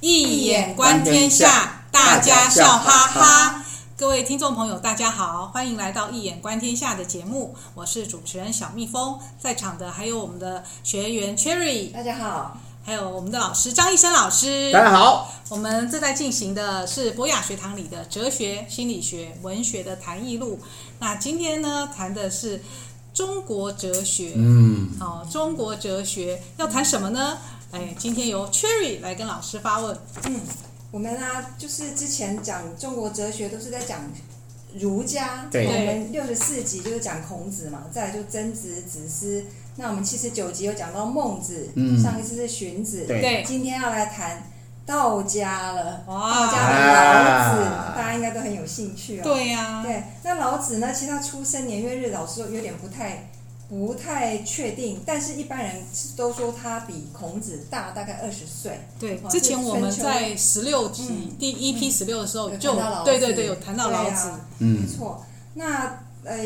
易眼观天下，大家笑哈哈。各位听众朋友，大家好，欢迎来到《一眼观天下》的节目，我是主持人小蜜蜂。在场的还有我们的学员 Cherry，大家好；还有我们的老师张医生老师，大家好。我们正在进行的是博雅学堂里的哲学、心理学、文学的谈艺录。那今天呢，谈的是中国哲学。嗯，哦，中国哲学要谈什么呢？哎，今天由 Cherry 来跟老师发问。嗯。我们啊，就是之前讲中国哲学都是在讲儒家，对，我们六十四集就是讲孔子嘛，再来就曾子、子思。那我们七十九集有讲到孟子，嗯，上一次是荀子，对，今天要来谈道家了，哇，道家的老子，啊、大家应该都很有兴趣哦。对呀、啊，对，那老子呢，其实他出生年月日老师有点不太。不太确定，但是一般人都说他比孔子大大概二十岁。对，之前我们在十六集、嗯、第一批十六的时候就对对对有谈到老子，嗯，没错。那呃，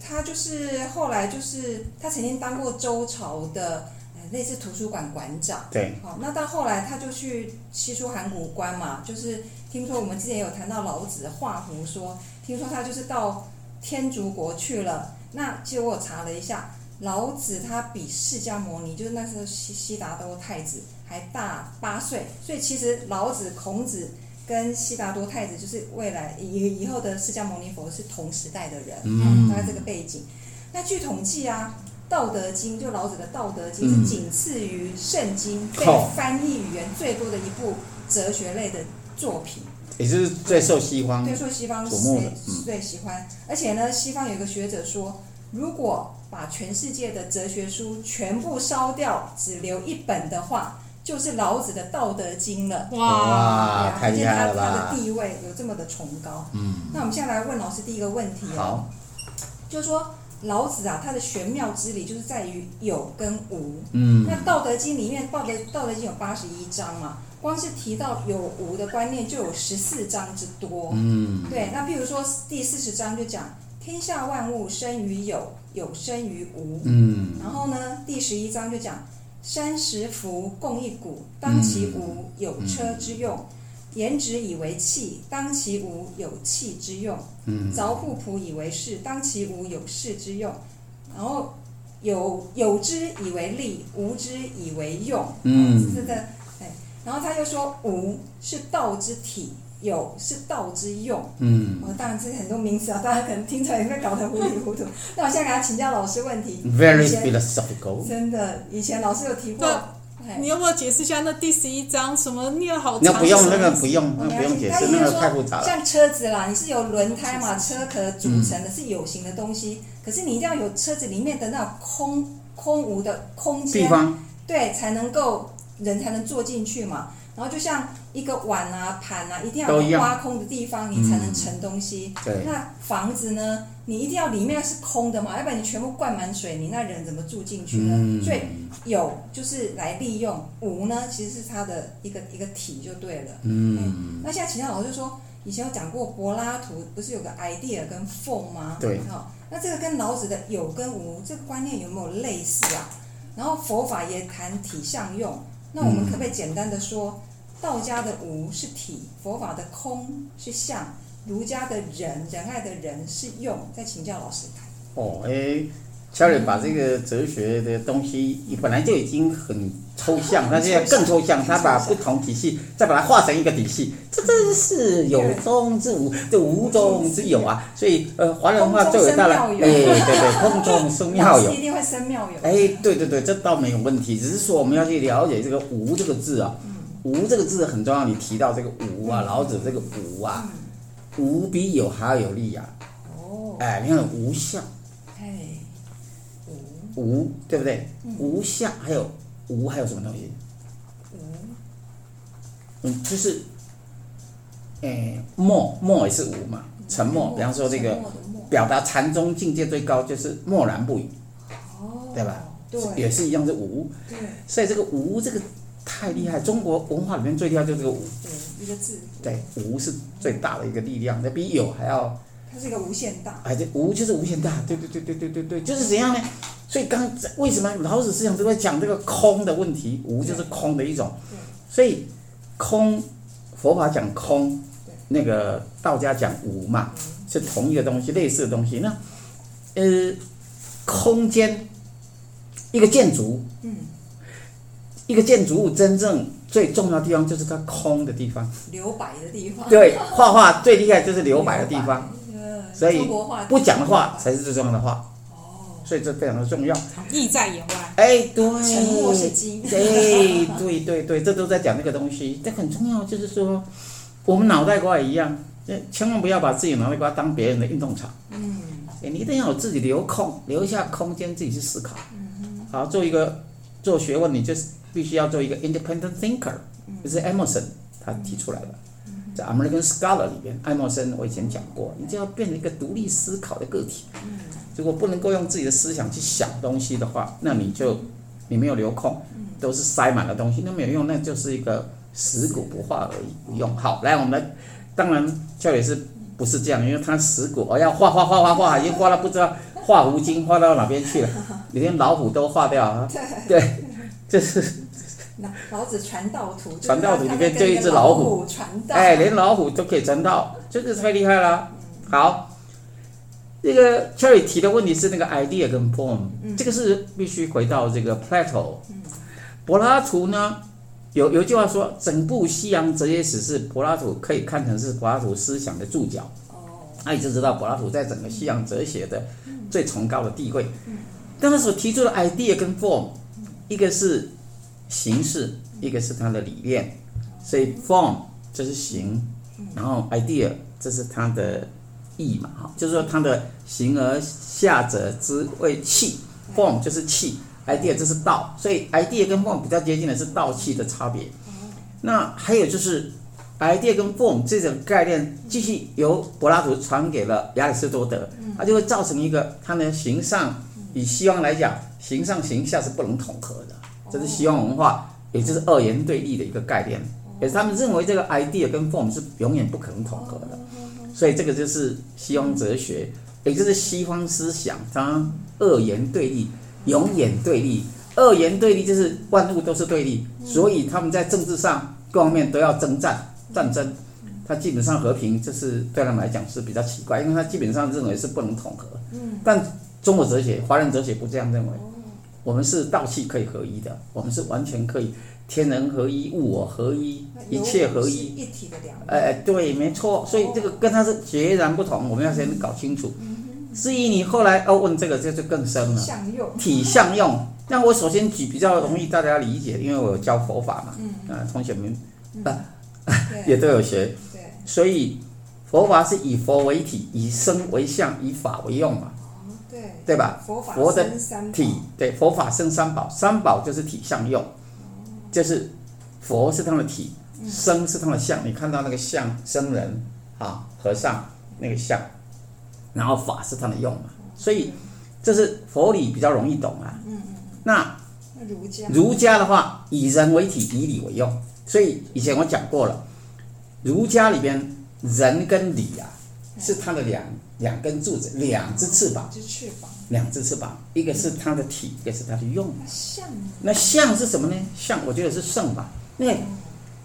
他就是后来就是他曾经当过周朝的类似图书馆馆长。对，好，那到后来他就去西出函谷关嘛，就是听说我们之前有谈到老子画胡说，听说他就是到天竺国去了。那其实我查了一下，老子他比释迦牟尼，就是那时候悉悉达多太子还大八岁，所以其实老子、孔子跟悉达多太子就是未来以以后的释迦牟尼佛是同时代的人，嗯，大概这个背景。那据统计啊，《道德经》就老子的《道德经》是仅次于圣经被翻译语言最多的一部哲学类的作品。也是最受西方最受西方所最喜欢，而且呢，西方有个学者说，如果把全世界的哲学书全部烧掉，只留一本的话，就是老子的《道德经》了。哇，可见他他的地位有这么的崇高。嗯，那我们现在来问老师第一个问题哦，好，就是说老子啊，他的玄妙之理就是在于有跟无。嗯，那《道德经》里面，《道德道德经》有八十一章嘛。光是提到有无的观念就有十四章之多。嗯，对。那比如说第四十章就讲天下万物生于有，有生于无。嗯。然后呢，第十一章就讲三十辐共一毂，当其无，有车之用；言之以为器，当其无，有器之用。嗯。凿户朴以为室，当其无，有室之用。然后有有之以为利，无之以为用。嗯。是的。然后他又说：“无是道之体，有是道之用。”嗯，我当然这是很多名词啊，大家可能听起来也会搞得糊里糊涂。那我现在给他请教老师问题。Very philosophical。真的，以前老师有提过。你要不要解释一下那第十一章什么念好？那不用，那个不用，那不用解释，那个太复杂了。像车子啦，你是由轮胎嘛，车壳组成的是有形的东西，可是你一定要有车子里面的那种空空无的空间，地，对，才能够。人才能坐进去嘛，然后就像一个碗啊、盘啊，一定要有挖空的地方，你才能盛东西。嗯、对。那房子呢，你一定要里面是空的嘛，要不然你全部灌满水，你那人怎么住进去呢？嗯、所以有就是来利用，无呢其实是它的一个一个体就对了。嗯。嗯，那现在请教老师说，以前有讲过柏拉图不是有个 idea 跟 form 吗？对。好，那这个跟老子的有跟无这个观念有没有类似啊？然后佛法也谈体相用。那我们可不可以简单的说，道家的无是体，佛法的空是相，儒家的仁仁爱的仁是用？再请教老师。哦，哎，Cherry 把这个哲学的东西本来就已经很抽象，但现在更抽象，他把不同体系再把它化成一个体系，这真是有中之无，这无中之有啊！所以，呃，华人文化最伟大的，哎，对对，空中生妙有，一定会生妙有。哎，对对对，这倒没有问题，只是说我们要去了解这个“无”这个字啊，“无”这个字很重要。你提到这个“无”啊，老子这个“无”啊，“无”比有还要有力啊。哦。哎，你看“无相”。哎。无。无，对不对？无相，还有。无还有什么东西？无，嗯，就是，诶，默默也是无嘛，沉默。比方说这个，表达禅宗境界最高就是默然不语，哦，对吧？对，也是一样是无。对，所以这个无这个太厉害，中国文化里面最厉害就是这个无。对，一个字。对，无是最大的一个力量，那比有还要。它是一个无限大。哎，这无就是无限大，对对对对对对对，就是怎样呢？所以刚为什么老子思想都在讲这个空的问题？无就是空的一种。所以空，佛法讲空，那个道家讲无嘛，是同一个东西，类似的东西。那呃，空间，一个建筑，嗯，一个建筑物真正最重要的地方就是它空的地方，留白的地方。对，画画最厉害就是留白的地方，所以不讲的话才是最重要的话。所以这非常的重要，意在言外。哎，对，沉默是金。哎，对对对，这都在讲那个东西。这很重要，就是说，我们脑袋瓜也一样，千万不要把自己脑袋瓜当别人的运动场。嗯。哎，你一定要有自己留空，留下空间自己去思考。嗯。好，做一个做学问，你就必须要做一个 independent thinker，就是 Emerson 他提出来的，在 American Scholar 里边，爱默生我以前讲过，你就要变成一个独立思考的个体。嗯。如果不能够用自己的思想去想东西的话，那你就你没有留空，都是塞满了东西，那没有用，那就是一个死骨不化而已，不用。好，来我们来，当然教也是不是这样？因为他死骨，我要画画画画画，已经画到不知道画无精画到哪边去了，你 连老虎都画掉啊？对，这是老子传道图，传道图里面就一只老虎，哎，连老虎都可以传道，这个太厉害了。好。这个 Cherry 提的问题是那个 idea 跟 form，嗯、这个是必须回到这个 Plato。柏拉图呢，有有句话说，整部西洋哲学史是柏拉图可以看成是柏拉图思想的注脚。哦，那你就知道柏拉图在整个西洋哲学的最崇高的地位。但他所提出的 idea 跟 form，一个是形式，一个是他的理念。所以 form 就是形，然后 idea 这是他的。意嘛，哈，就是说它的形而下者之谓气，form 就是气，idea 这是道，所以 idea 跟 form 比较接近的是道气的差别。那还有就是 idea 跟 form 这种概念继续由柏拉图传给了亚里士多德，它就会造成一个它的形上，以西方来讲，形上形下是不能统合的，这是西方文化，也就是二元对立的一个概念，也是他们认为这个 idea 跟 form 是永远不可能统合的。所以这个就是西方哲学，也就是西方思想，它二元对立，永远对立。二元对立就是万物都是对立，所以他们在政治上各方面都要征战战争。它基本上和平，这是对他们来讲是比较奇怪，因为他基本上认为是不能统合。但中国哲学、华人哲学不这样认为，我们是道气可以合一的，我们是完全可以。天人合一，物我合一，一切合一，一体的两。哎，对，没错。所以这个跟它是截然不同，我们要先搞清楚。至于你后来哦问这个，这就更深了。相用。体相用。那我首先举比较容易大家理解，因为我有教佛法嘛，啊，同学们啊 也都有学。对。所以佛法是以佛为体，以身为相，以法为用嘛。对。对吧？佛的体，对，佛法生三宝，三宝就是体相用。就是佛是他的体，僧是他的相。你看到那个相，僧人啊，和尚那个相，然后法是他的用嘛。所以这是佛理比较容易懂啊。那儒家儒家的话，以人为体，以理为用。所以以前我讲过了，儒家里边人跟理啊，是他的两两根柱子，两只翅膀。两只翅膀，一个是它的体，一个是它的用。相，那象是什么呢？象，我觉得是圣吧。因为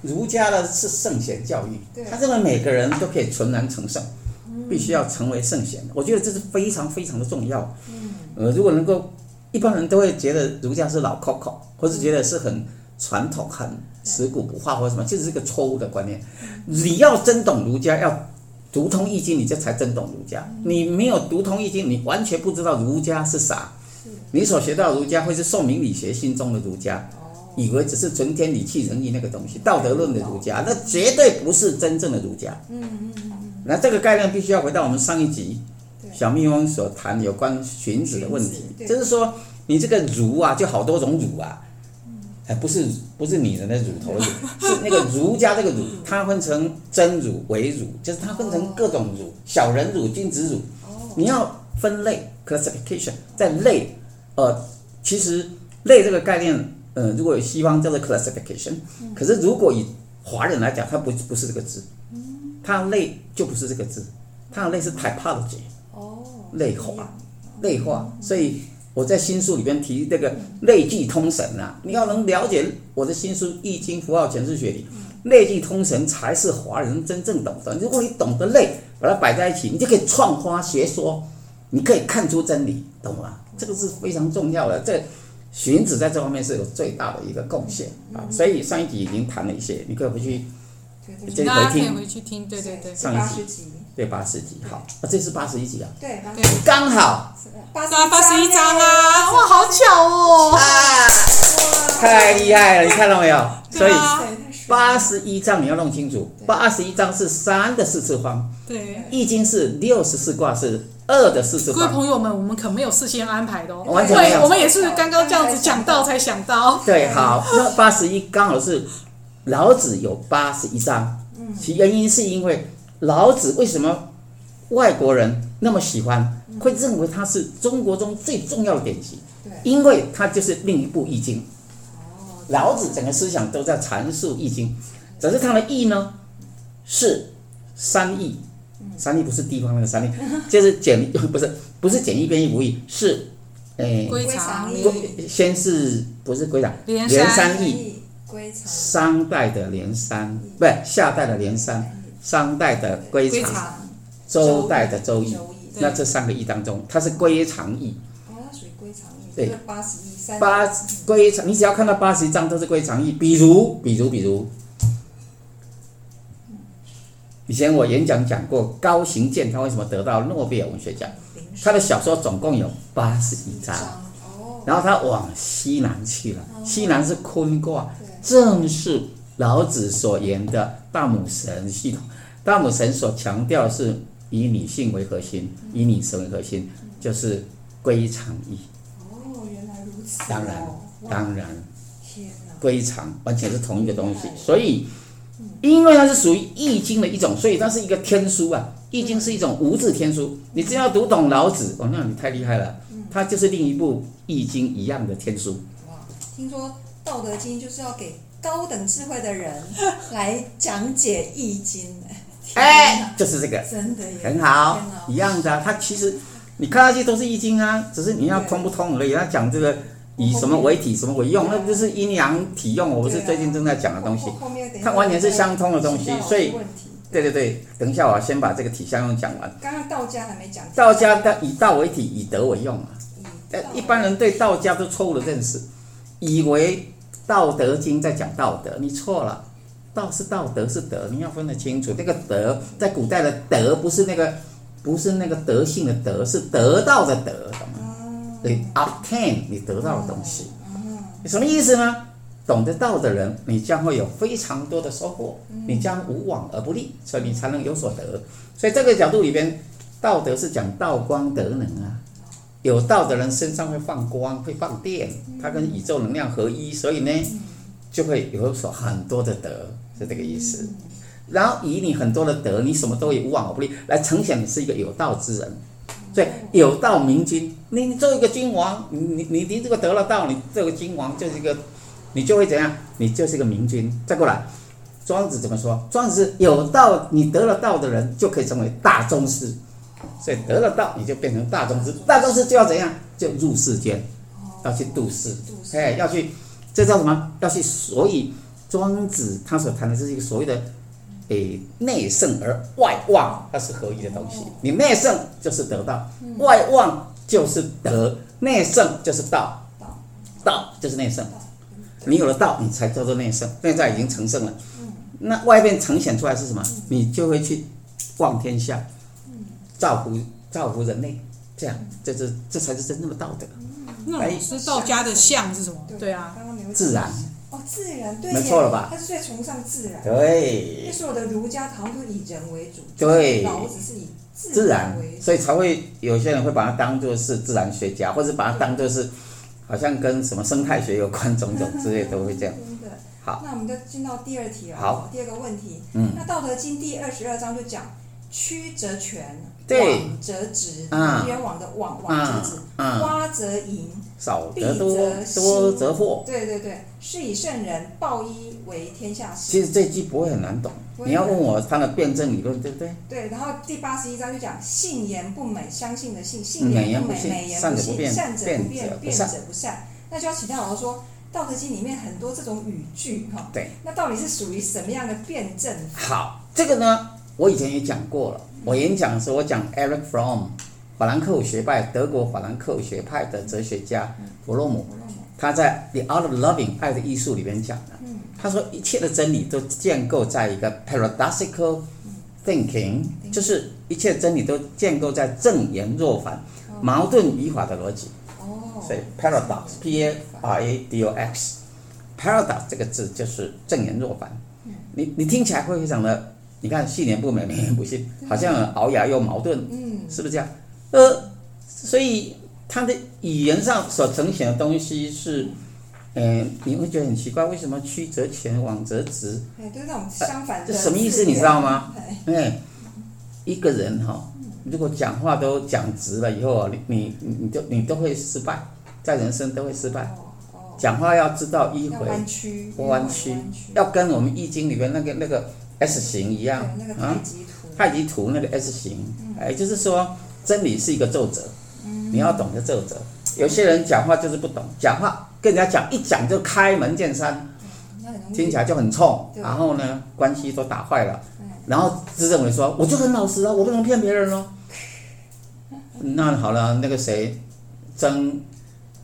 儒家的是圣贤教育，他认为每个人都可以纯然成圣，必须要成为圣贤。我觉得这是非常非常的重要。呃，如果能够，一般人都会觉得儒家是老 Coco，或是觉得是很传统、很死骨不化或者什么，就是一个错误的观念。你要真懂儒家，要。读通易经，你就才真懂儒家。你没有读通易经，你完全不知道儒家是啥。你所学到的儒家会是宋明理学心中的儒家，以为只是纯天理、气、仁、义那个东西，道德论的儒家，那绝对不是真正的儒家。嗯嗯嗯那这个概念必须要回到我们上一集小蜜蜂所谈有关荀子的问题，就是说你这个儒啊，就好多种儒啊。哎，不是不是女人的乳头乳，是那个儒家这个乳，它分成真乳、伪乳，就是它分成各种乳，小人乳、君子乳。你要分类 classification，在类，呃，其实类这个概念，呃，如果有西方叫做 classification，可是如果以华人来讲，它不不是这个字，它类就不是这个字，它的类是 typology，类化，类化，所以。我在新书里边提这个类聚通神啊，你要能了解我的新书《易经符号诠释学》里，类聚通神才是华人真正懂得。如果你懂得类，把它摆在一起，你就可以创花学说，你可以看出真理，懂吗？这个是非常重要的。这荀子在这方面是有最大的一个贡献啊。所以上一集已经谈了一些，你可以回去，可以回去听。对对对，上一集对八十集，好，啊，这是八十一集啊。对，刚好。八八十一章啊，哇，好巧哦，啊，太厉害了，你看到没有？所以。八十一章你要弄清楚，八十一章是三的四次方，对，易经是六十四卦是二的四次方。各位朋友们，我们可没有事先安排的哦，完全没有，我们也是刚刚这样子讲到才想到。对，好，那八十一刚好是老子有八十一章，其原因是因为老子为什么外国人那么喜欢，会认为他是中国中最重要的典籍，因为他就是另一部易经。老子整个思想都在阐述《易经》，只是他的“易”呢，是三易，三易不是地方那个三易，就是简 不是不是简易编译无易，是诶，归藏先是不是归藏？连三易，商代的连三，不是夏代的连三，商代的归藏，周代的周易，那这三个易当中，它是归藏易。哦，它属于归藏易。对，八十一。八归藏，你只要看到八十一章都是归藏易。比如，比如，比如，以前我演讲讲过，高行健他为什么得到诺贝尔文学奖？他的小说总共有八十一章，然后他往西南去了，西南是坤卦，正是老子所言的大母神系统。大母神所强调是以女性为核心，以女神为核心，就是归藏易。当然，当然，归藏完全是同一个东西，所以，因为它是属于易经的一种，所以它是一个天书啊。易经是一种无字天书，你只要读懂老子，哦，那你太厉害了，它就是另一部易经一样的天书。哇，听说《道德经》就是要给高等智慧的人来讲解易经，哎，就是这个，真的很好，一样的，它其实你看上去都是易经啊，只是你要通不通而已。他讲这个。以什么为体，什么为用，那不就是阴阳体用？我不是最近正在讲的东西，它完全是相通的东西。所以，对对对，等一下我要先把这个体相用讲完。刚刚道家还没讲。道家的以道为体，以德为用啊。一般人对道家都错误的认识，以为《道德经》在讲道德，你错了。道是道，德是德，你要分得清楚。那个德在古代的德不是那个，不是那个德性的德，是得到的德。你 obtain 你得到的东西，你什么意思呢？懂得道的人，你将会有非常多的收获，你将无往而不利，所以你才能有所得。所以这个角度里边，道德是讲道光德能啊。有道的人身上会放光，会放电，它跟宇宙能量合一，所以呢，就会有所很多的德，是这个意思。然后以你很多的德，你什么都会无往而不利，来呈现你是一个有道之人。所以有道明君，你你做一个君王，你你你你这个得了道，你这个君王就是一个，你就会怎样？你就是一个明君。再过来，庄子怎么说？庄子是有道，你得了道的人就可以成为大宗师。所以得了道，你就变成大宗师。大宗师就要怎样？就入世间，要去度世，哎，要去，这叫什么？要去。所以庄子他所谈的是一个所谓的。诶，内圣而外望，它是合一的东西。你内圣就是得到，外望就是得。内圣就是道，道就是内圣。你有了道，你才叫做内圣。内在已经成圣了，那外面呈现出来是什么？你就会去望天下，造福造福人类，这样，这这这才是真正的道德。那老师，道家的相是什么？对啊，自然。哦，自然对，没错了吧？他是最崇尚自然。对。那所有的儒家好像都以人为主。对。老子是以自然为主。所以才会有些人会把它当做是自然学家，或者把它当做是，好像跟什么生态学有关，种种之类都会这样。真的。好。那我们就进到第二题了。好。第二个问题。嗯。那《道德经》第二十二章就讲。曲则全，对，枉则直，冤枉的枉，枉则直，花则盈，少则多，多则惑。对对对，是以圣人报一为天下事。其实这句不会很难懂，你要问我他的辩证理论，对不对？对，然后第八十一章就讲信言不美，相信的信；信言不美，美言不信；善者不辩，辩者不善。那就要请教老师说，道德经》里面很多这种语句哈。对。那到底是属于什么样的辩证？好，这个呢，我以前也讲过了。我演讲的时候，我讲 Eric Fromm，法兰克福学派，德国法兰克福学派的哲学家弗洛姆，他在《The Art of Loving》爱的艺术里边讲的。他说一切的真理都建构在一个 paradoxical thinking，就是一切真理都建构在正言若反、矛盾语法的逻辑。所以 paradox，p a r a d o x，paradox 这个字就是正言若反。你你听起来会非常的。你看，细言不美，美年不信，好像熬牙又矛盾，嗯，是不是这样？呃，所以他的语言上所呈现的东西是，嗯、呃，你会觉得很奇怪，为什么曲则全，枉则直？哎，就是那种相反的。这、呃、什么意思？你知道吗？哎，一个人哈、哦，如果讲话都讲直了以后，你你你都你都会失败，在人生都会失败。讲话要知道迂回，弯曲，弯曲，要跟我们易经里面那个那个。S 型一样，那个、太极图，太极图那个 S 型，哎、嗯，就是说真理是一个皱褶，嗯、你要懂得皱褶。有些人讲话就是不懂，讲话跟人家讲一讲就开门见山，嗯、听起来就很冲，然后呢关系都打坏了，嗯、然后自认为说我就很老实啊，我不能骗别人哦。嗯、那好了，那个谁，曾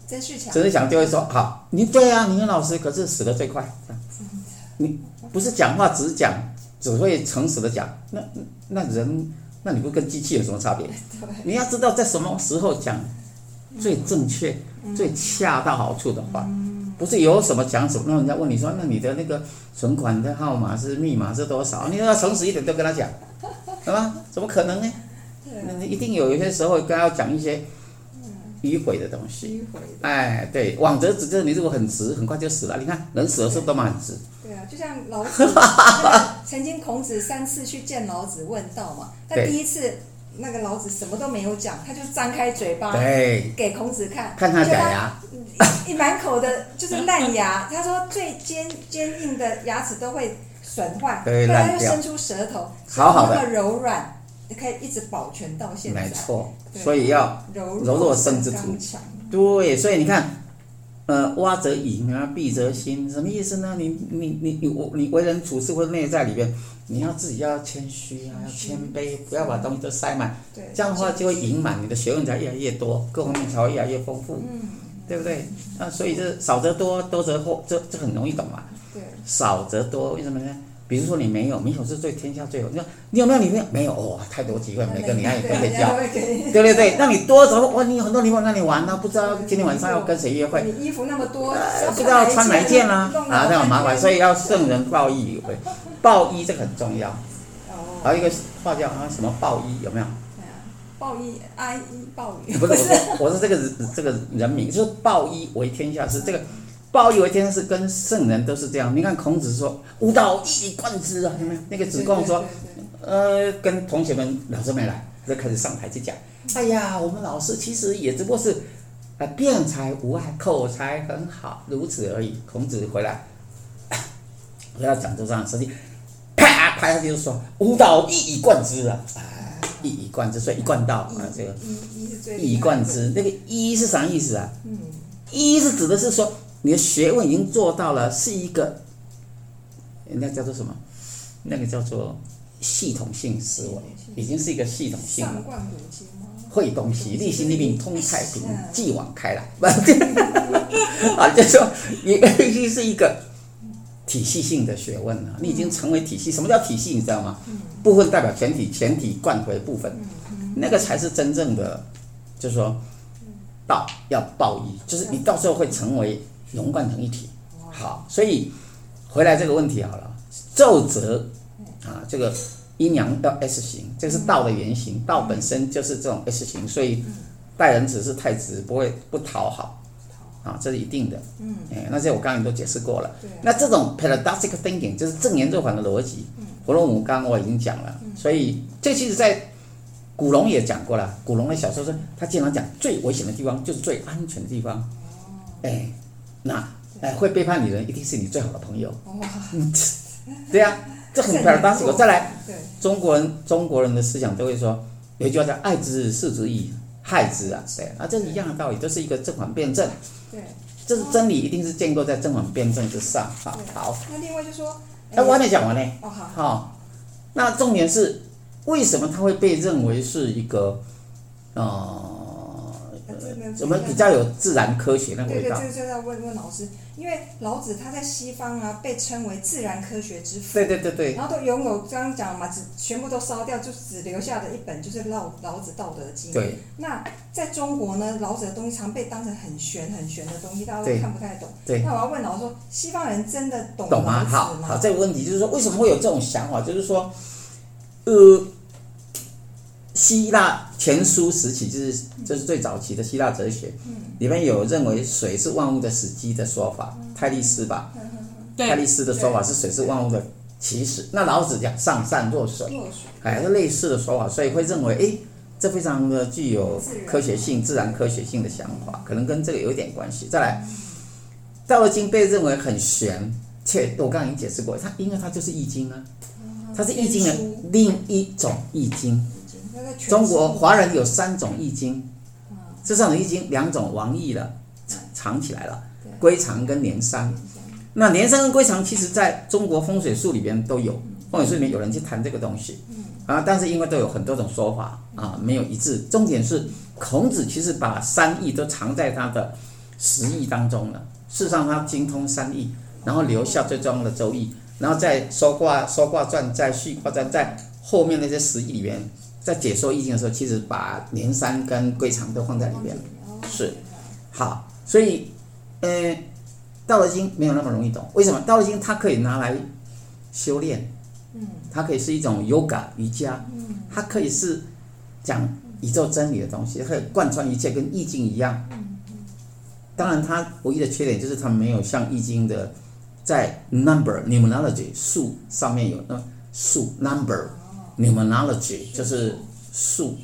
曾仕强，曾仕强就会说好，你对啊，你很老实，可是死的最快，你不是讲话只讲。只会诚实的讲，那那人，那你不跟机器有什么差别？你要知道在什么时候讲最正确、最恰到好处的话，不是有什么讲什么。那人家问你说，那你的那个存款的号码是密码是多少？你要诚实一点，都跟他讲，是吧？怎么可能呢？那一定有一些时候跟他讲一些迂回的东西。哎，对，枉则直，就是你如果很直，很快就死了。你看人死的时候都蛮直。对啊，就像老子，曾经孔子三次去见老子问道嘛。他第一次那个老子什么都没有讲，他就张开嘴巴给孔子看，看他假牙，一满口的就是烂牙。他说最坚坚硬的牙齿都会损坏，后来又伸出舌头，好好的那么柔软，你可以一直保全到现在。没错，所以要柔弱生之徒。对，所以你看。呃，挖则盈啊，闭则新，什么意思呢？你你你你我你为人处事或者内在里边，你要自己要谦虚啊，要谦卑，不要把东西都塞满。对，这样的话就会盈满，你的学问才越来越多，各方面才会越来越丰富，嗯，对不对？那所以这少则多，多则惑，这这很容易懂嘛。对，少则多，为什么呢？比如说你没有，没有是对天下最好。你说你有没有女朋友？没有哦，太多机会，每个女孩也都可以交。对对对，那你多走哇，你有很多女朋友，那你玩呢？不知道今天晚上要跟谁约会？你衣服那么多，不知道穿哪一件啦？啊，这样麻烦，所以要圣人报衣有没有？报衣这个很重要。哦。还有一个话叫啊什么报衣有没有？报一哀一报雨。不是，我说我说这个这个人名就是报一为天下事这个。报以为天下事，跟圣人都是这样。你看孔子说“吾道一以贯之”啊，有没有？那个子贡说，呃，跟同学们老师没来，就开始上台去讲。哎呀，我们老师其实也只不过是，呃，辩才无碍，口才很好，如此而已。孔子回来，回到讲桌上，实际啪拍下去就说“吾道一以贯之”啊，一以贯之，所以一贯道啊，这个一以贯之，那个一是啥意思啊？一是指的是说。你的学问已经做到了，是一个，那叫做什么？那个叫做系统性思维，已经是一个系统性。上贯五经吗？会东西，立心立命，通太平，继往开来。啊，就是说你必须是一个体系性的学问了。你已经成为体系。什么叫体系？你知道吗？部分代表全体，全体贯回部分，那个才是真正的，就是说道要报一，就是你到时候会成为。融贯成一体，好，所以回来这个问题好了，皱褶啊，这个阴阳要 S 型，这是道的原型，道本身就是这种 S 型，所以待人只是太直，不会不讨好，啊，这是一定的，嗯，哎，那这我刚刚都解释过了，那这种 paradoxical thinking 就是正言若反的逻辑，弗洛姆刚刚我已经讲了，所以这其实在古龙也讲过了，古龙的小说说他经常讲最危险的地方就是最安全的地方，哎。那哎，会背叛你的人一定是你最好的朋友。哇，对呀，这很 paradoxical。再来，中国人中国人的思想都会说，有一句话叫“爱之，是之以害之”啊，对啊，这是一样的道理，都是一个正反辩证。对，这是真理，一定是建构在正反辩证之上。哈，好。那另外就说，哎，我还没讲完呢。哦，好。好，那重点是为什么他会被认为是一个，呃。我们比较有自然科学那个味道。对对，这个就要问问老师，因为老子他在西方啊，被称为自然科学之父。对对对对。然后都拥有刚刚讲嘛，只全部都烧掉，就只留下的一本就是老老子《道德经》。对。那在中国呢，老子的东西常被当成很玄很玄的东西，大家都看不太懂。对。那我要问老师说，西方人真的懂懂吗？好，好，这个问题就是说，为什么会有这种想法？就是说，呃。希腊前苏时期就是就是最早期的希腊哲学，里面有认为水是万物的始基的说法，泰利斯吧，泰利斯的说法是水是万物的起始。那老子讲上善若水，哎，是类似的说法，所以会认为，哎，这非常的具有科学性、自然。科学性的想法，可能跟这个有点关系。再来，《道德经》被认为很玄，且我刚刚已经解释过，它因为它就是易经啊，它是易经的另一种易经。中国华人有三种易经，这三种易经两种王易了，藏起来了，归藏跟连山。那连山跟归藏，其实在中国风水术里边都有，风水术里面有人去谈这个东西，啊，但是因为都有很多种说法啊，没有一致。重点是孔子其实把三易都藏在他的十易当中了。事实上，他精通三易，然后留下最重要的周易，然后在说卦、说卦传、在续卦传，在后面那些十易里边。在解说易经的时候，其实把连山跟归藏都放在里面了，是好，所以，呃，道德经没有那么容易懂。为什么？道德经它可以拿来修炼，它可以是一种 yoga 瑜伽，它可以是讲宇宙真理的东西，可以贯穿一切，跟易经一样。当然，它唯一的缺点就是它没有像易经的在 number numerology 数上面有那数 number。Numerology 就是数，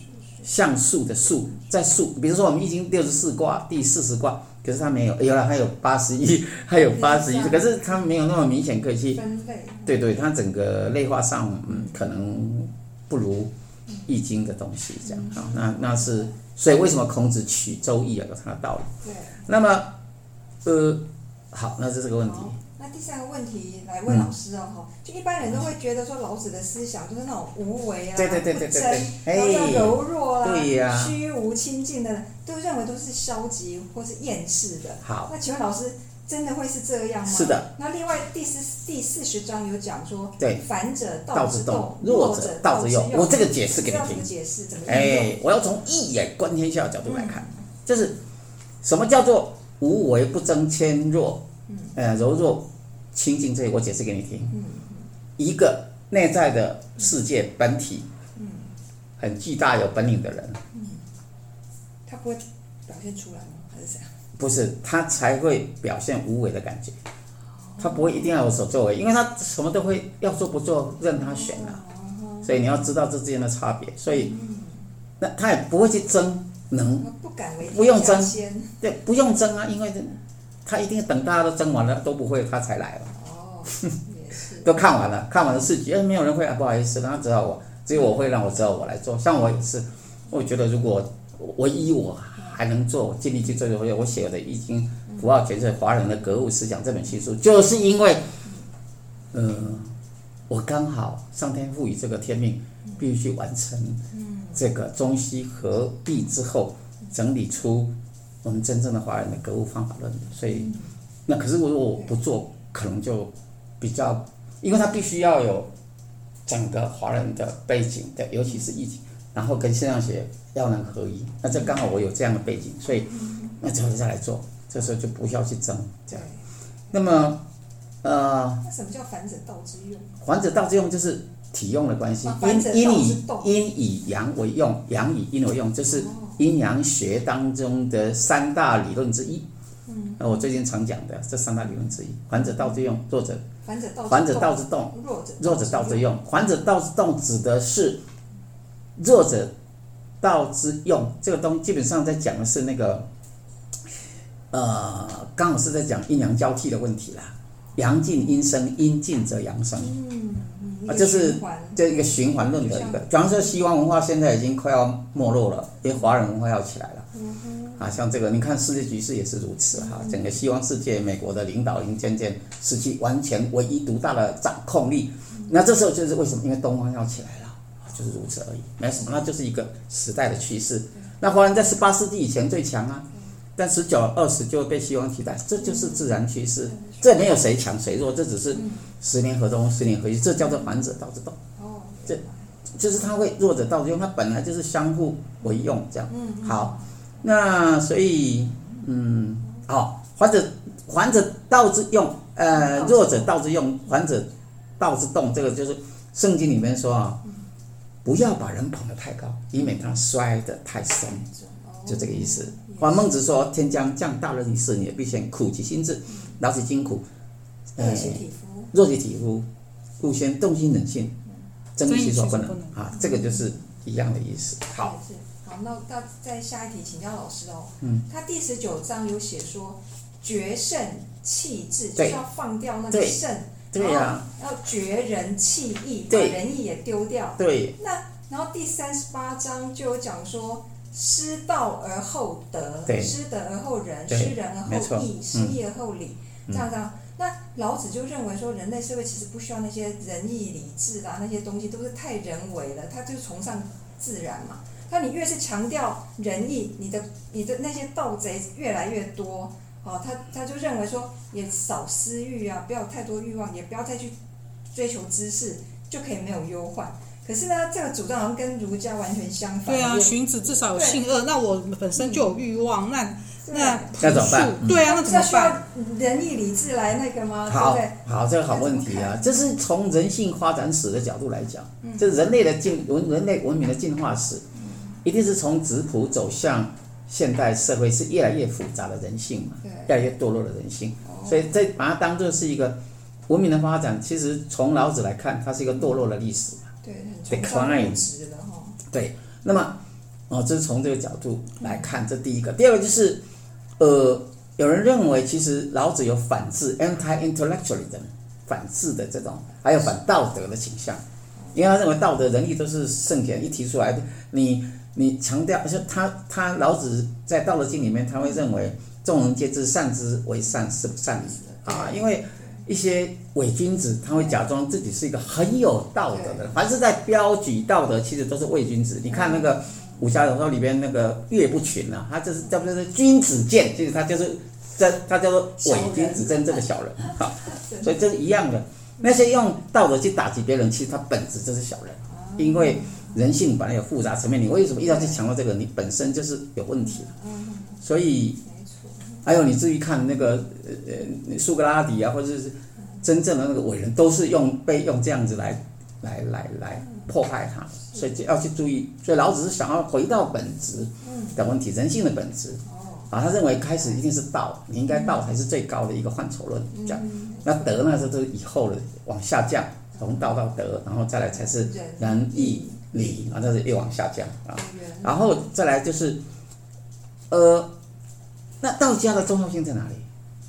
像素的数，在数，比如说我们易经六十四卦，第四十卦，可是它没有，有了还有八十一，还有八十一，可是它没有那么明显可以去分类。对对，它整个类化上，嗯，可能不如易经的东西这样啊。那那是，所以为什么孔子取周易啊？有它的道理。对。那么，呃，好，那这是这个问题。那第三个问题来问老师哦，哈，就一般人都会觉得说老子的思想就是那种无为啊，不争，然后柔弱啦，虚无清净的，都认为都是消极或是厌世的。好，那请问老师，真的会是这样吗？是的。那另外第四第四十章有讲说，对，反者道之动，弱者道之用。我这个解释给你听。怎么解释？怎么哎，我要从一眼观天下的角度来看，就是什么叫做无为不争谦弱，呃，柔弱。清净这里，我解释给你听。一个内在的世界本体，很巨大有本领的人，他不会表现出来吗？还是怎样？不是，他才会表现无为的感觉。他不会一定要有所作为，因为他什么都会要做不做任他选啊。所以你要知道这之间的差别。所以，那他也不会去争能，不敢为不用争，对，不用争啊，因为这。他一定等大家都争完了都不会，他才来了。哦。都看完了，看完了四局，哎，没有人会啊，不好意思，那只好我，只有我会，让我只好我来做。像我也是，我觉得如果唯一我还能做，我尽力去做就会，我写的《易经符号诠释华人的格物思想》这本新书，就是因为，嗯、呃，我刚好上天赋予这个天命，必须去完成这个中西合璧之后，整理出。我们真正的华人的格物方法论，所以，那可是如果我不做，可能就比较，因为他必须要有整个华人的背景的，尤其是疫情，然后跟现象学要能合一，那这刚好我有这样的背景，所以那之后再来做，这时候就不需要去争这样。那么，呃，那什么叫反者道之用？反者道之用就是体用的关系，阴阴以阴以阳为用，阳以阴为用，就是。阴阳学当中的三大理论之一，嗯，那我最近常讲的这三大理论之一，反者道之用，弱者反者道之动，弱者道之用。反者道之动指的是弱者道之用，这个东西基本上在讲的是那个，呃，刚好是在讲阴阳交替的问题啦。阳尽阴生，阴尽则阳生。嗯，啊，就是这一个循环论的一个。比方说，西方文化现在已经快要没落了，因为华人文化要起来了。啊，像这个，你看世界局势也是如此哈。整个西方世界，美国的领导已经渐渐失去完全唯一独大的掌控力。那这时候就是为什么？因为东方要起来了，就是如此而已，没什么。那就是一个时代的趋势。那华人在十八世纪以前最强啊，但十九、二十就被西方替代，这就是自然趋势。这没有谁强谁弱，这只是十年河东，十年河西，这叫做反者道之动。哦，这就是他会弱者道之用，他本来就是相互为用这样。嗯好。那所以，嗯，好、哦，反者反者道之用，呃，弱者道之用，反者道之动，这个就是圣经里面说啊，不要把人捧得太高，以免他摔得太深，就这个意思。还孟子说，天将降大任于斯人也，必先苦其心志，劳其筋骨，呃，弱其体肤，故先动心忍性，增其所不能啊，这个就是一样的意思。好。好那到再下一题，请教老师哦。嗯。他第十九章有写说，绝圣弃智，就是要放掉那个圣，对呀，要绝人弃义，把仁义也丢掉。对。那然后第三十八章就有讲说，失道而后德，失德而后仁，失仁而后义，失义而后礼，这样这样。那老子就认为说，人类社会其实不需要那些仁义礼智啊，那些东西都是太人为了，他就崇尚自然嘛。那你越是强调仁义，你的你的那些盗贼越来越多，哦，他他就认为说，也少私欲啊，不要太多欲望，也不要再去追求知识，就可以没有忧患。可是呢，这个主张好像跟儒家完全相反。对啊，荀子至少有性恶，那我本身就有欲望，那那那怎么办？对啊，那怎么办？仁义礼智来那个吗？好，对对好，这个好问题啊，这是从人性发展史的角度来讲，嗯、这人类的进文人类文明的进化史。一定是从质朴走向现代社会，是越来越复杂的人性嘛，越来越堕落的人性，所以这把它当做是一个文明的发展。其实从老子来看，它是一个堕落的历史嘛，对，很崇高值的哈。对，那么哦，这是从这个角度来看，这第一个。第二个就是，呃，有人认为其实老子有反智 （anti-intellectualism） 反智的这种，还有反道德的倾向，因为他认为道德仁义都是圣贤一提出来的，你。你强调，而且他他老子在《道德经》里面，他会认为众人皆知善之为善，是不善矣啊。因为一些伪君子，他会假装自己是一个很有道德的人，凡是在标举道德，其实都是伪君子。你看那个武侠小说里边那个岳不群啊，他就是叫不就是君子剑，就是他就是这，他叫做伪君子，真正的小人 哈。所以这是一样的，那些用道德去打击别人，其实他本质就是小人，因为。人性本来有复杂层面，你为什么一定要去强调这个？你本身就是有问题了。所以，还有你至于看那个呃呃苏格拉底啊，或者是真正的那个伟人，都是用被用这样子来来来来迫害他，所以就要去注意。所以老子是想要回到本质的问题，人性的本质啊。他认为开始一定是道，你应该道才是最高的一个范畴论。这样，那德呢，这都是以后的往下降，从道到德，然后再来才是仁义。礼啊，这是越往下降啊，然后再来就是，呃，那道家的重要性在哪里？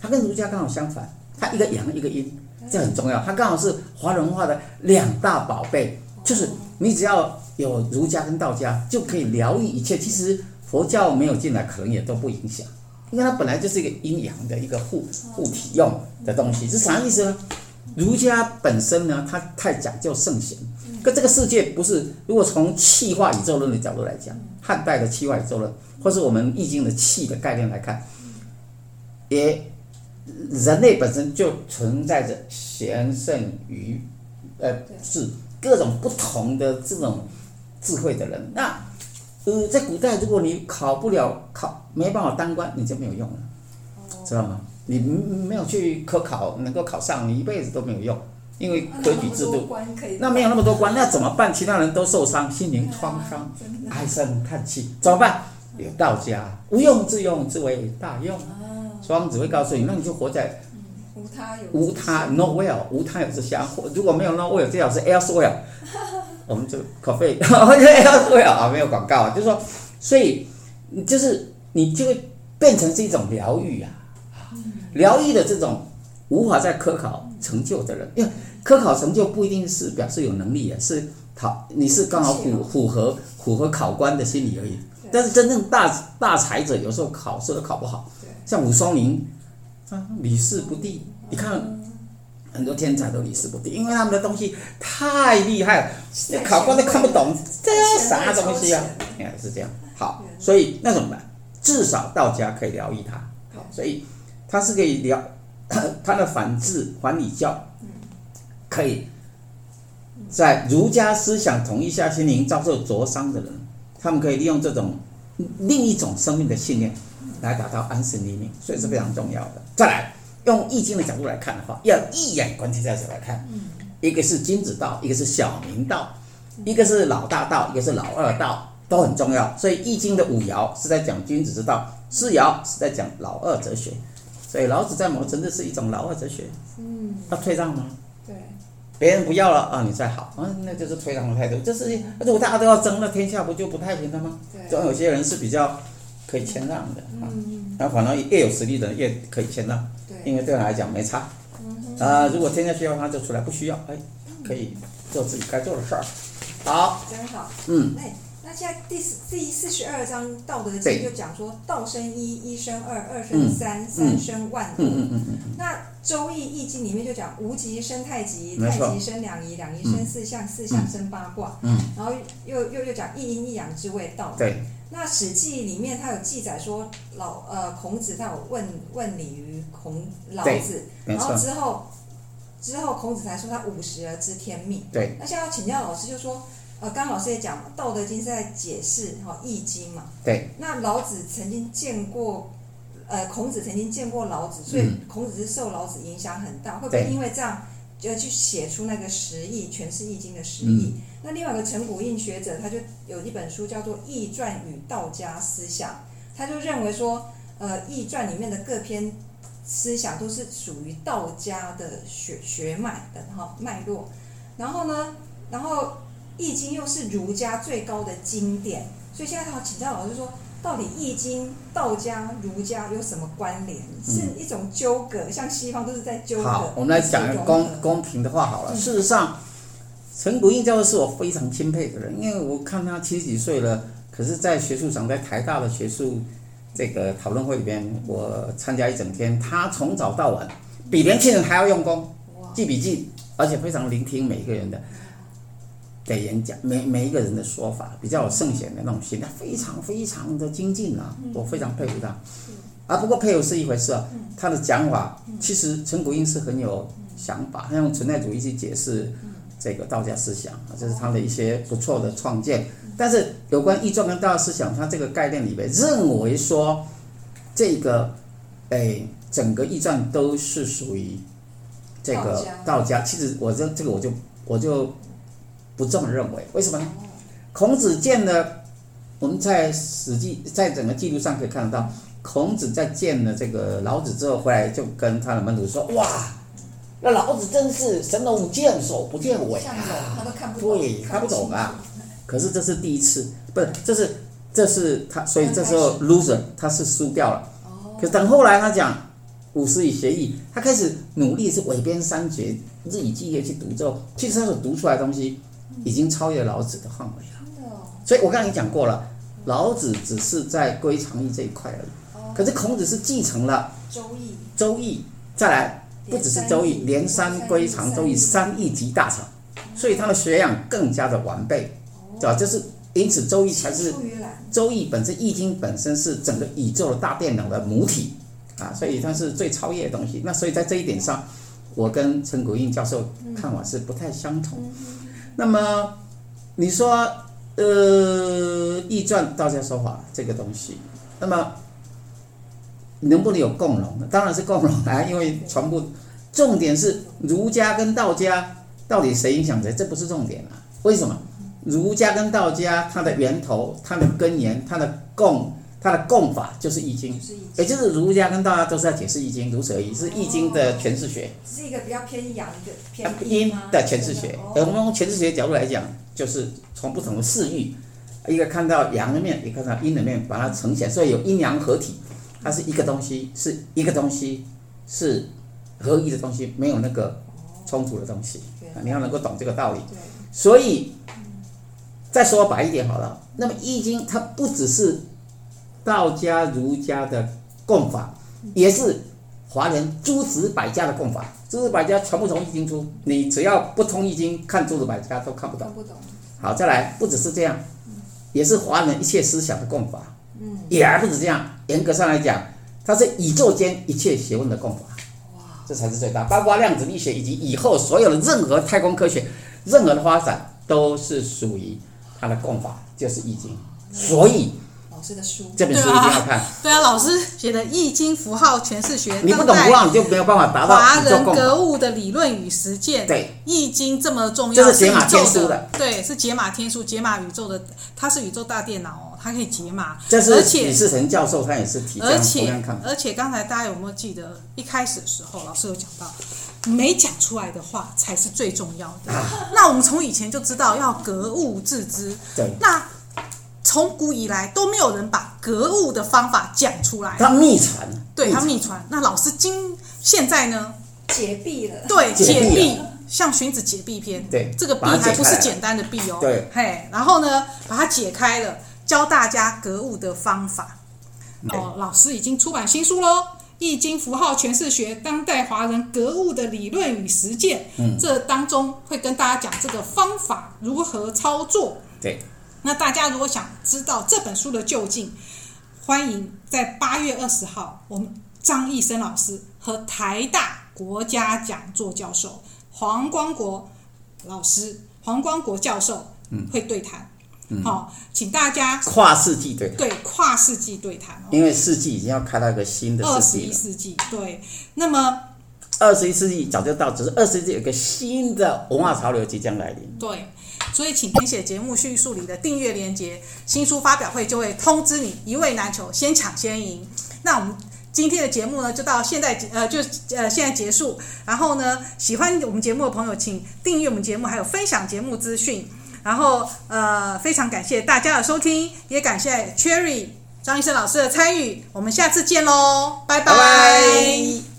它跟儒家刚好相反，它一个阳一个阴，这很重要。它刚好是华人文化的两大宝贝，就是你只要有儒家跟道家，就可以疗愈一切。其实佛教没有进来，可能也都不影响，因为它本来就是一个阴阳的一个互互体用的东西。是啥意思呢？儒家本身呢，它太讲究圣贤。可这个世界不是，如果从气化宇宙论的角度来讲，汉代的气化宇宙论，或是我们易经的气的概念来看，也人类本身就存在着贤圣愚，呃智各种不同的这种智慧的人。那呃，在古代，如果你考不了考，没办法当官，你就没有用了，知道吗？你没有去科考，能够考上，你一辈子都没有用。因为科举制度，那没有那么多官，那怎么办？其他人都受伤，心灵创伤，唉声叹气，怎么办？有道家，无用之用之为大用。庄子会告诉你，那你就活在无他有无他 nowhere 无他有之乡。如果没有 nowhere，最好是 elsewhere。我们就 coffee elsewhere 啊，没有广告啊，就是说，所以就是你就会变成是一种疗愈啊，疗愈的这种。无法在科考成就的人，因为科考成就不一定是表示有能力啊，是考你是刚好符符合符合考官的心理而已。但是真正大大才者，有时候考试都考不好。像武松龄，啊，屡试不第。你看很多天才都屡试不第，因为他们的东西太厉害了，考官都看不懂这啥东西啊？你看是这样。好，所以那怎么办？至少道家可以疗愈他。好，所以他是可以疗 他的反智反礼教，可以在儒家思想统一下心灵遭受灼伤的人，他们可以利用这种另一种生命的信念来达到安身立命，所以是非常重要的。再来，用易经的角度来看的话，要一眼观天下来看，一个是君子道，一个是小民道，一个是老大道，一个是老二道，都很重要。所以易经的五爻是在讲君子之道，四爻是在讲老二哲学。所以老子在某个程度是一种老二哲学。嗯，要退让吗？对别人不要了啊，你再好啊，那就是退让的态度。这是如果大家都要争，那天下不就不太平了吗？对，总有些人是比较可以谦让的啊。然后反正越有实力的人越可以谦让，对，因为对他来讲没差。啊，如果天天需要他就出来，不需要哎，可以做自己该做的事儿。好，真好。嗯。现在第四第四十二章《道德经》就讲说：“道生一，一生二，二生三，嗯、三生万物。嗯”嗯嗯、那《周易》《易经》里面就讲：“无极生太极，太极生两仪，两仪生四象，四象生八卦。嗯”然后又又又讲一阴一阳之谓道。对。那《史记》里面它有记载说老呃孔子他有问问礼于孔老子，然后之后之后孔子才说他五十而知天命。对。那现在要请教老师，就说。呃，刚刚老师也讲嘛，《道德经》是在解释哈《易经》嘛。对。那老子曾经见过，呃，孔子曾经见过老子，所以孔子是受老子影响很大。嗯、会不会因为这样，就去写出那个十义，全是《易经》的十义？嗯、那另外一个陈古应学者，他就有一本书叫做《易传与道家思想》，他就认为说，呃，《易传》里面的各篇思想都是属于道家的学学脉的哈脉络。然后呢，然后。易经又是儒家最高的经典，所以现在他请教老师说，到底易经、道家、儒家有什么关联？是一种纠葛，像西方都是在纠葛。好，我们来讲一个公公平的话好了。事实上，陈古应教授是我非常钦佩的人，因为我看他七十几岁了，可是，在学术上，在台大的学术这个讨论会里边，我参加一整天，他从早到晚比年轻人还要用功，记笔记，而且非常聆听每一个人的。给演讲，每每一个人的说法比较有圣贤的那种心，他非常非常的精进啊，我非常佩服他。啊，不过佩服是一回事啊，他的讲法其实陈国英是很有想法，他用存在主义去解释这个道家思想啊，这是他的一些不错的创建。但是有关易传跟道家思想，他这个概念里面认为说，这个哎整个易传都是属于这个道家。其实我这这个我就我就。不这么认为，为什么呢？孔子见了，我们在史记在整个记录上可以看得到，孔子在见了这个老子之后回来，就跟他的门徒说：“哇，那老子真是神龙见首不见尾啊！他都看不懂，对，看不懂啊。可是这是第一次，不是，这是这是他，所以这时候 loser 他是输掉了。可是等后来他讲五十以学艺，他开始努力是韦编三绝，日以继夜去读之后，其实他所读出来的东西。已经超越老子的范围了，所以我刚才讲过了，老子只是在归藏易这一块而已，可是孔子是继承了周易，周易再来不只是周易，连三归藏周易，三易集大成，所以他的学养更加的完备，对吧？就是因此周易才是周易本身，易经本身是整个宇宙的大电脑的母体啊，所以它是最超越的东西。那所以在这一点上，我跟陈古应教授看法是不太相同。那么，你说，呃，易传道家说法这个东西，那么能不能有共融呢？当然是共融啊，因为全部重点是儒家跟道家到底谁影响谁，这不是重点啊。为什么？儒家跟道家它的源头、它的根源、它的共、它的共法就是易经，也就是儒家跟道家都是在解释易经，如此而已，是易经的诠释学。是一个比较偏阳的偏阴的诠释学。而我们从诠释学角度来讲，就是从不同的视域，一个看到阳的面，一个看到阴的面，把它呈现，所以有阴阳合体，它是一个东西，是一个东西，是合一的东西，没有那个冲突的东西。你要能够懂这个道理。所以再说白一点好了，那么《易经》它不只是道家、儒家的共法，也是华人诸子百家的共法。诸子百家全部从《易经》出，你只要不通《易经》，看诸子百家都看不懂。好，再来，不只是这样，也是华人一切思想的共法。嗯，也还不止这样，严格上来讲，它是宇宙间一切学问的共法。哇，这才是最大，包括量子力学以及以后所有的任何太空科学，任何的发展都是属于它的共法，就是《易经》。所以。老师的书，这本书一定要看。对啊，老师写的《易经符号诠释学》，你不懂符号，你就没有办法达到华人格物的理论与实践。对，《易经》这么重要，这是解码天书的。对，是解码天书，解码宇宙的，它是宇宙大电脑哦，它可以解码。这是李世成教授，他也是提。而且，而且刚才大家有没有记得，一开始的时候，老师有讲到，没讲出来的话才是最重要的。啊、那我们从以前就知道要格物致知。对。那。从古以来都没有人把格物的方法讲出来，他秘传，对他秘传。那老师今现在呢？解蔽了，对，解蔽，像荀子解蔽篇，对，这个蔽还不是简单的蔽哦，对，嘿，然后呢，把它解开了，教大家格物的方法。哦，老师已经出版新书喽，《易经符号诠释学：当代华人格物的理论与实践》。嗯，这当中会跟大家讲这个方法如何操作。对。那大家如果想知道这本书的究竟，欢迎在八月二十号，我们张易生老师和台大国家讲座教授黄光国老师、黄光国教授会对谈。好、嗯哦，请大家跨世纪对谈，对跨世纪对谈，因为世纪已经要开到一个新的世纪。二十一世纪，对。那么二十一世纪早就到，只是二十一世纪有一个新的文化潮流即将来临。对。所以，请填写节目叙述里的订阅链接，新书发表会就会通知你，一位难求，先抢先赢。那我们今天的节目呢，就到现在呃，就呃现在结束。然后呢，喜欢我们节目的朋友，请订阅我们节目，还有分享节目资讯。然后呃，非常感谢大家的收听，也感谢 Cherry 张医生老师的参与。我们下次见喽，拜拜。